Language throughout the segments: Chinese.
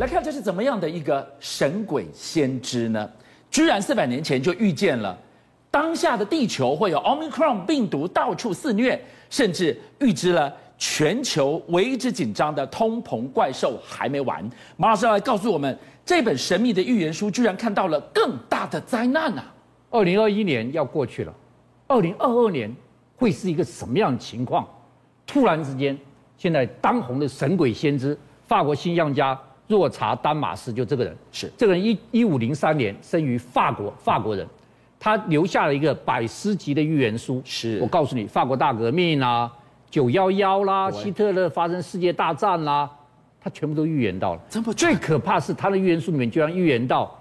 来看这是怎么样的一个神鬼先知呢？居然四百年前就预见了当下的地球会有 Omicron 病毒到处肆虐，甚至预知了全球为之紧张的通膨怪兽还没完。马老师来告诉我们，这本神秘的预言书居然看到了更大的灾难啊！二零二一年要过去了，二零二二年会是一个什么样的情况？突然之间，现在当红的神鬼先知，法国星象家若查丹马斯，就这个人，是这个人一一五零三年生于法国，法国人，他留下了一个百诗级的预言书。是我告诉你，法国大革命啦，九幺幺啦，希特勒发生世界大战啦，他全部都预言到了。这么最可怕是他的预言书里面居然预言到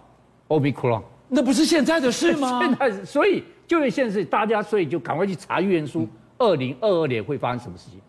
，Omicron。那不是现在的事吗？现在，所以就为现在是大家，所以就赶快去查预言书。二零二二年会发生什么事情？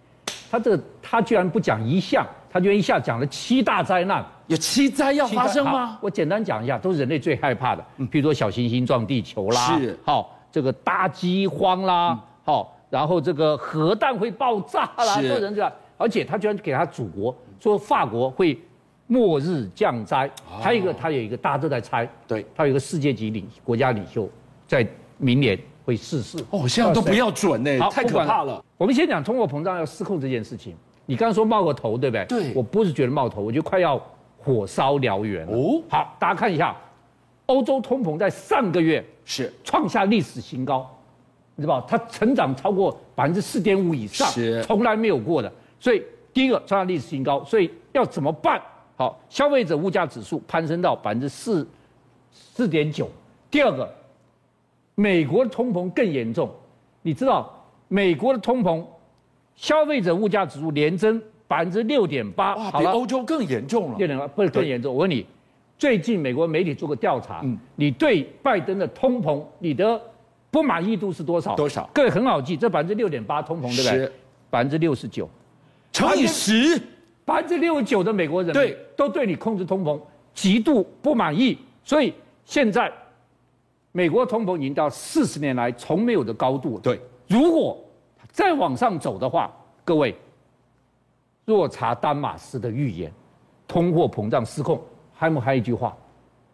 他这个他居然不讲一项，他居然一下讲了七大灾难。有七灾要发生吗？我简单讲一下，都是人类最害怕的，比如说小行星撞地球啦，是好这个大饥荒啦，好，然后这个核弹会爆炸啦，是都人这样。而且他居然给他祖国说法国会末日降灾，还有一个他有一个大家都在猜，对，他有一个世界级领国家领袖在明年会逝世。哦，现在都不要准呢，太可怕了。我们先讲通货膨胀要失控这件事情。你刚刚说冒个头，对不对？对我不是觉得冒头，我觉得快要火烧燎原了。哦好，大家看一下，欧洲通膨在上个月是创下历史新高，你知道吧？它成长超过百分之四点五以上，是从来没有过的。所以第一个创下历史新高，所以要怎么办？好，消费者物价指数攀升到百分之四四点九。第二个，美国的通膨更严重，你知道美国的通膨，消费者物价指数连增百分之六点八，比欧洲更严重了。六点八不是更严重。我问你，最近美国媒体做过调查，嗯你对拜登的通膨，你的不满意度是多少？多少各位很好记，这百分之六点八通膨对不对是？百分之六十九，乘以十，百分之六十九的美国人民对都对你控制通膨极度不满意，所以现在美国通膨已经到四十年来从没有的高度了。对，如果再往上走的话，各位，若查丹马斯的预言，通货膨胀失控，还有还有一句话，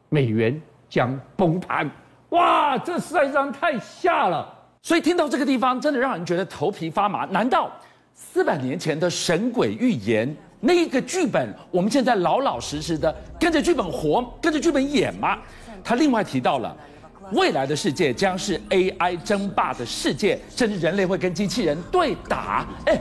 美元将崩盘。哇，这实在上太吓了。所以听到这个地方，真的让人觉得头皮发麻。难道四百年前的神鬼预言那一个剧本，我们现在老老实实的跟着剧本活，跟着剧本演吗？他另外提到了，未来的世界将是 AI 争霸的世界，甚至人类会跟机器人对打。哎，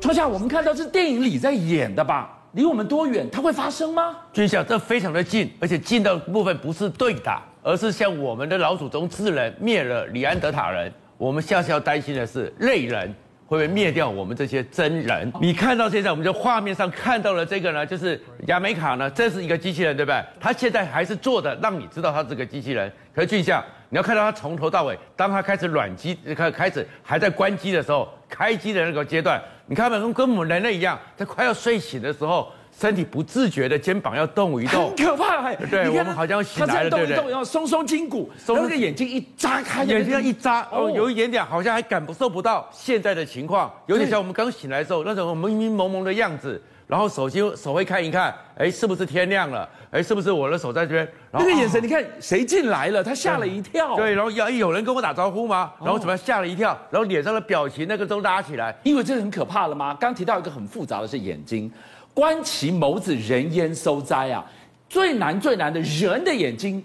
创下，我们看到是电影里在演的吧？离我们多远？它会发生吗？军校这非常的近，而且近的部分不是对打，而是像我们的老祖宗智人灭了里安德塔人。我们下次要担心的是类人会不会灭掉我们这些真人？你看到现在我们在画面上看到了这个呢，就是亚美卡呢，这是一个机器人，对不对？他现在还是做的，让你知道他是个机器人。可是俊相，你要看到他从头到尾，当他开始软机开开始还在关机的时候，开机的那个阶段，你看嘛，跟跟我们人类一样，在快要睡醒的时候。身体不自觉的肩膀要动一动，很可怕欸！对，我们好像醒来了，对不对？要松松筋骨，然后那个眼睛一眨开，眼睛要一眨，哦，有一点点好像还感受不到现在的情况，有点像我们刚醒来的时候那种迷迷蒙蒙的样子。然后手机手会看一看，哎，是不是天亮了？哎，是不是我的手在这边？然后那个眼神，你看谁进来了？他吓了一跳。对，然后要有人跟我打招呼吗？然后怎么样吓了一跳？然后脸上的表情那个都拉起来，因为这很可怕了吗？刚提到一个很复杂的是眼睛。观其眸子，人焉收哉啊！最难最难的人的眼睛，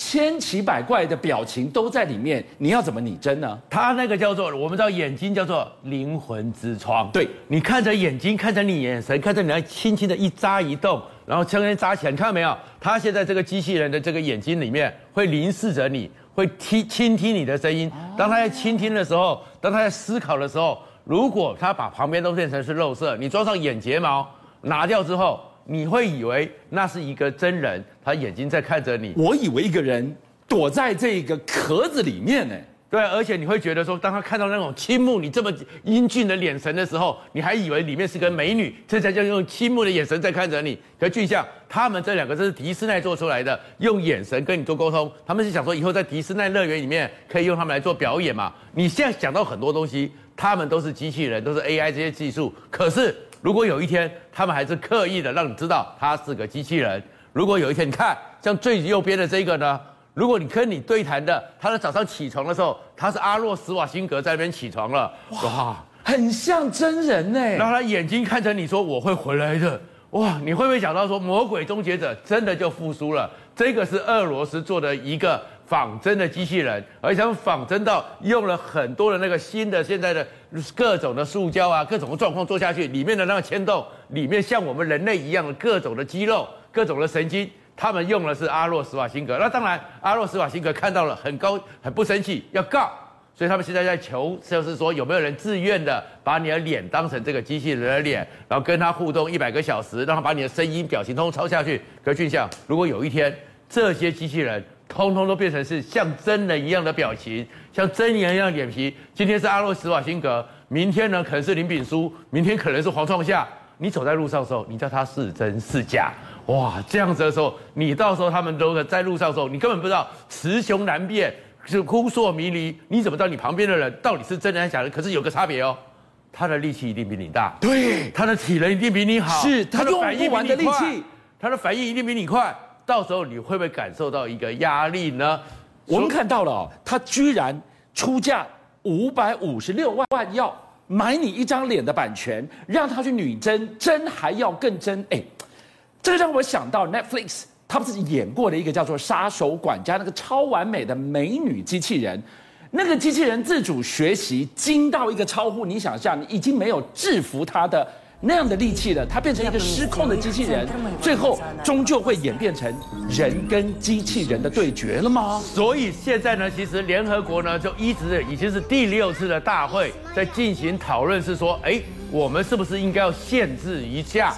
千奇百怪的表情都在里面，你要怎么拟真呢？他那个叫做我们知道眼睛叫做灵魂之窗。对，你看着眼睛，看着你眼神，看着你，轻轻的一眨一动，然后轻轻扎起来，你看到没有？他现在这个机器人的这个眼睛里面会凝视着你，会听倾听你的声音。当他在倾听的时候，当他在思考的时候，如果他把旁边都变成是肉色，你装上眼睫毛。拿掉之后，你会以为那是一个真人，他眼睛在看着你。我以为一个人躲在这个壳子里面呢。对，而且你会觉得说，当他看到那种倾慕你这么英俊的眼神的时候，你还以为里面是个美女，这才叫用倾慕的眼神在看着你。可俊相，他们这两个这是迪士尼做出来的，用眼神跟你做沟通。他们是想说，以后在迪士尼乐园里面可以用他们来做表演嘛？你现在想到很多东西，他们都是机器人，都是 AI 这些技术，可是。如果有一天他们还是刻意的让你知道他是个机器人，如果有一天你看像最右边的这个呢，如果你跟你对谈的，他在早上起床的时候，他是阿诺斯瓦辛格在那边起床了，哇，很像真人呢。然后他眼睛看着你说我会回来的，哇，你会不会想到说魔鬼终结者真的就复苏了？这个是俄罗斯做的一个仿真的机器人，而且他们仿真到用了很多的那个新的现在的各种的塑胶啊，各种的状况做下去，里面的那个牵动，里面像我们人类一样的各种的肌肉、各种的神经。他们用的是阿洛·施瓦辛格，那当然，阿洛·施瓦辛格看到了很高，很不生气，要告，所以他们现在在求，就是说有没有人自愿的把你的脸当成这个机器人的脸，然后跟他互动一百个小时，让他把你的声音、表情通通抄下去。可俊相，如果有一天这些机器人通通都变成是像真人一样的表情，像真人一样的脸皮，今天是阿诺·施瓦辛格，明天呢可能是林炳书，明天可能是黄创夏，你走在路上的时候，你叫他是真是假？哇，这样子的时候，你到时候他们都在路上的时候，你根本不知道雌雄难辨，是扑朔迷离。你怎么知道你旁边的人到底是真人还是假人？可是有个差别哦，他的力气一定比你大，对，他的体能一定比你好，是他用不完的力气，他的反应一定比你快。到时候你会不会感受到一个压力呢？我们看到了哦，他居然出价五百五十六万万，要买你一张脸的版权，让他去女真，真还要更真，哎。这个让我想到 Netflix，他不是演过的一个叫做《杀手管家》那个超完美的美女机器人，那个机器人自主学习精到一个超乎你想象，你已经没有制服它的那样的力气了，它变成一个失控的机器人，最后终究会演变成人跟机器人的对决了吗？所以现在呢，其实联合国呢就一直已经是第六次的大会在进行讨论，是说，哎，我们是不是应该要限制一下？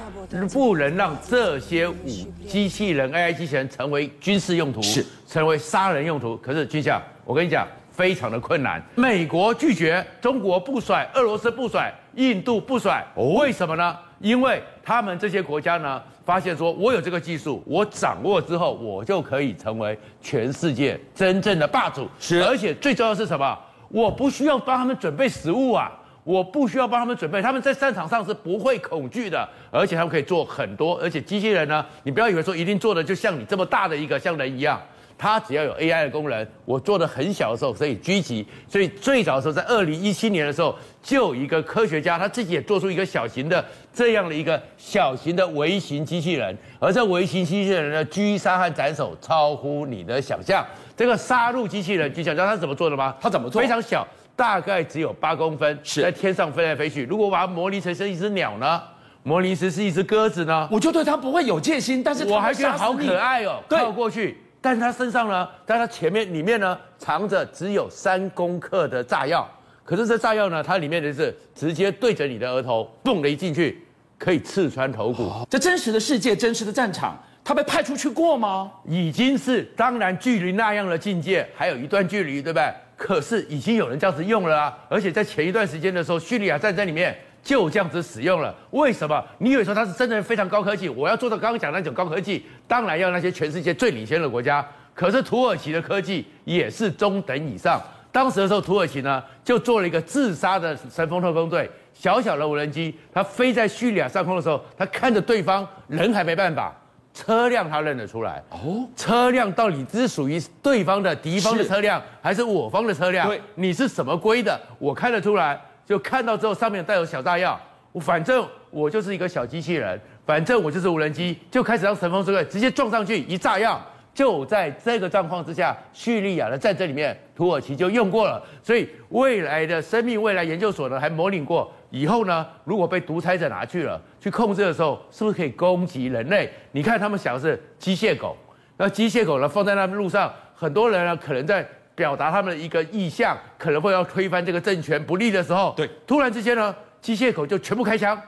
不能让这些武机器人 AI 机器人成为军事用途，是成为杀人用途。可是军校，我跟你讲，非常的困难。美国拒绝，中国不甩，俄罗斯不甩，印度不甩。为什么呢？因为他们这些国家呢，发现说，我有这个技术，我掌握之后，我就可以成为全世界真正的霸主。是，而且最重要的是什么？我不需要帮他们准备食物啊。我不需要帮他们准备，他们在战场上是不会恐惧的，而且他们可以做很多。而且机器人呢，你不要以为说一定做的就像你这么大的一个像人一样，它只要有 AI 的功能，我做的很小的时候可以狙击。所以最早的时候，在二零一七年的时候，就有一个科学家他自己也做出一个小型的这样的一个小型的微型机器人，而这微型机器人的狙杀和斩首超乎你的想象。这个杀戮机器人，你想知道它是怎么做的吗？它怎么做？非常小。大概只有八公分，是在天上飞来飞去。如果把它模拟成是一只鸟呢？模拟成是一只鸽子呢？我就对它不会有戒心，但是我还觉得好可爱哦，靠过去。但是他身上呢，在他前面里面呢，藏着只有三公克的炸药。可是这炸药呢，它里面的是直接对着你的额头，蹦的一进去，可以刺穿头骨。这真实的世界，真实的战场，他被派出去过吗？已经是，当然距离那样的境界还有一段距离，对不对？可是已经有人这样子用了啊，而且在前一段时间的时候，叙利亚战争里面就这样子使用了。为什么？你以为说它是真的非常高科技？我要做到刚刚讲那种高科技，当然要那些全世界最领先的国家。可是土耳其的科技也是中等以上。当时的时候，土耳其呢就做了一个自杀的神风特工队，小小的无人机，它飞在叙利亚上空的时候，它看着对方人还没办法。车辆他认得出来哦，车辆到底是属于对方的敌方的车辆，还是我方的车辆？对，你是什么规的？我看得出来，就看到之后上面带有小炸药，我反正我就是一个小机器人，反正我就是无人机，就开始让神风支队直接撞上去一炸药。就在这个状况之下，叙利亚的战争里面，土耳其就用过了。所以未来的生命未来研究所呢，还模拟过以后呢，如果被独裁者拿去了去控制的时候，是不是可以攻击人类？你看他们想的是机械狗，那机械狗呢放在那边路上，很多人呢可能在表达他们的一个意向，可能会要推翻这个政权不利的时候，对，突然之间呢，机械狗就全部开枪，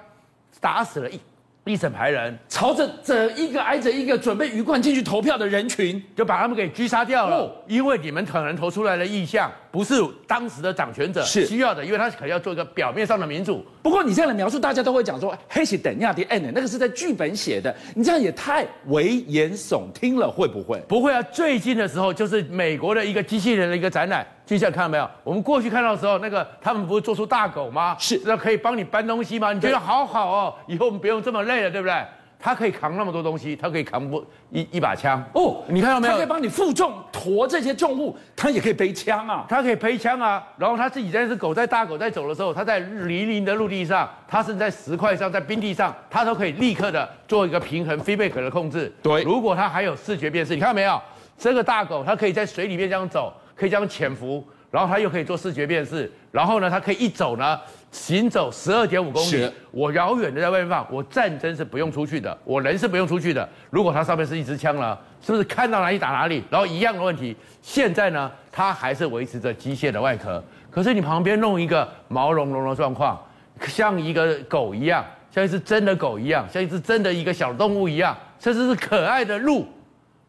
打死了一。一整排人朝着这一个挨着一个准备鱼贯进去投票的人群，就把他们给狙杀掉了。因为你们可能投出来的意向不是当时的掌权者需要的，因为他可能要做一个表面上的民主。不过你这样的描述，大家都会讲说，黑是等亚的 N，那个是在剧本写的，你这样也太危言耸听了，会不会？不会啊！最近的时候，就是美国的一个机器人的一个展览，巨象看到没有？我们过去看到的时候，那个他们不是做出大狗吗？是，那可以帮你搬东西吗？你觉得好好哦，以后我们不用这么累了，对不对？它可以扛那么多东西，它可以扛不一一把枪哦，你看到没有？它可以帮你负重驮这些重物，它也可以背枪啊，它可以背枪啊。然后他自己在只狗在大狗在走的时候，它在泥泞的陆地上，它是在石块上，在冰地上，它都可以立刻的做一个平衡 feedback 的控制。对，如果它还有视觉辨识，你看到没有？这个大狗它可以在水里面这样走，可以这样潜伏，然后它又可以做视觉辨识，然后呢，它可以一走呢。行走十二点五公里，我遥远的在外面放，我战争是不用出去的，我人是不用出去的。如果它上面是一支枪呢，是不是看到哪里打哪里？然后一样的问题，现在呢，它还是维持着机械的外壳，可是你旁边弄一个毛茸茸的状况，像一个狗一样，像一只真的狗一样，像一只真的一个小动物一样，甚至是可爱的鹿，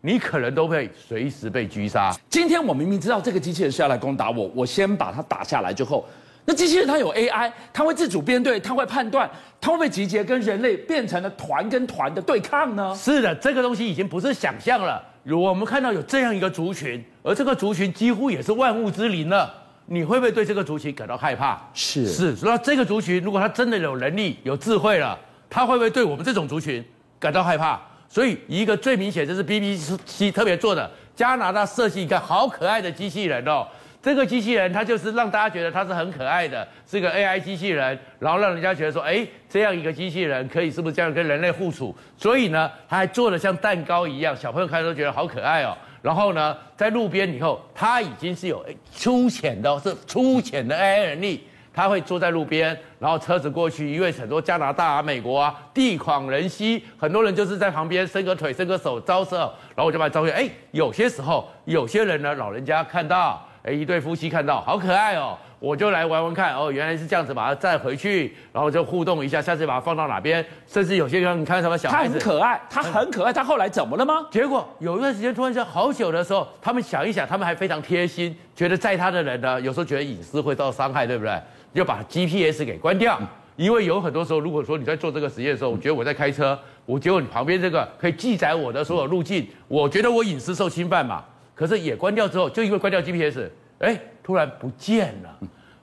你可能都会随时被狙杀。今天我明明知道这个机器人是要来攻打我，我先把它打下来之后。那机器人它有 AI，它会自主编队，它会判断，它会不会集结跟人类变成了团跟团的对抗呢？是的，这个东西已经不是想象了。如果我们看到有这样一个族群，而这个族群几乎也是万物之灵了，你会不会对这个族群感到害怕？是是，那这个族群如果它真的有能力、有智慧了，它会不会对我们这种族群感到害怕？所以一个最明显就是 BBC 特别做的，加拿大设计一个好可爱的机器人哦。这个机器人它就是让大家觉得它是很可爱的，是个 AI 机器人，然后让人家觉得说，哎，这样一个机器人可以是不是这样跟人类互处？所以呢，它还做的像蛋糕一样，小朋友看都觉得好可爱哦。然后呢，在路边以后，它已经是有粗浅的，是粗浅的 AI 能力，他会坐在路边，然后车子过去，因为很多加拿大啊、美国啊地广人稀，很多人就是在旁边伸个腿、伸个手招手，然后我就把他招过去。哎，有些时候有些人呢，老人家看到。哎，一对夫妻看到好可爱哦，我就来玩玩看哦，原来是这样子，把它载回去，然后就互动一下，下次把它放到哪边，甚至有些地方你看什么小孩子，他很可爱，他很可爱，他后来怎么了吗？结果有一段时间突然间好久的时候，他们想一想，他们还非常贴心，觉得载他的人呢，有时候觉得隐私会遭伤害，对不对？就把 GPS 给关掉，因为有很多时候，如果说你在做这个实验的时候，我觉得我在开车，我觉得你旁边这个可以记载我的所有路径，我觉得我隐私受侵犯嘛。可是也关掉之后，就因为关掉 GPS，哎，突然不见了，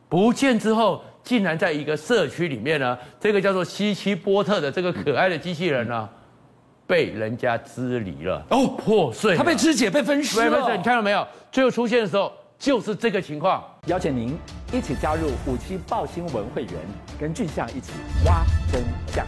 不见之后，竟然在一个社区里面呢，这个叫做希奇波特的这个可爱的机器人呢，被人家支离了，哦，破碎，它被肢解、被分尸了。你看到没有？最后出现的时候就是这个情况。邀请您一起加入五七报新闻会员，跟俊相一起挖真相。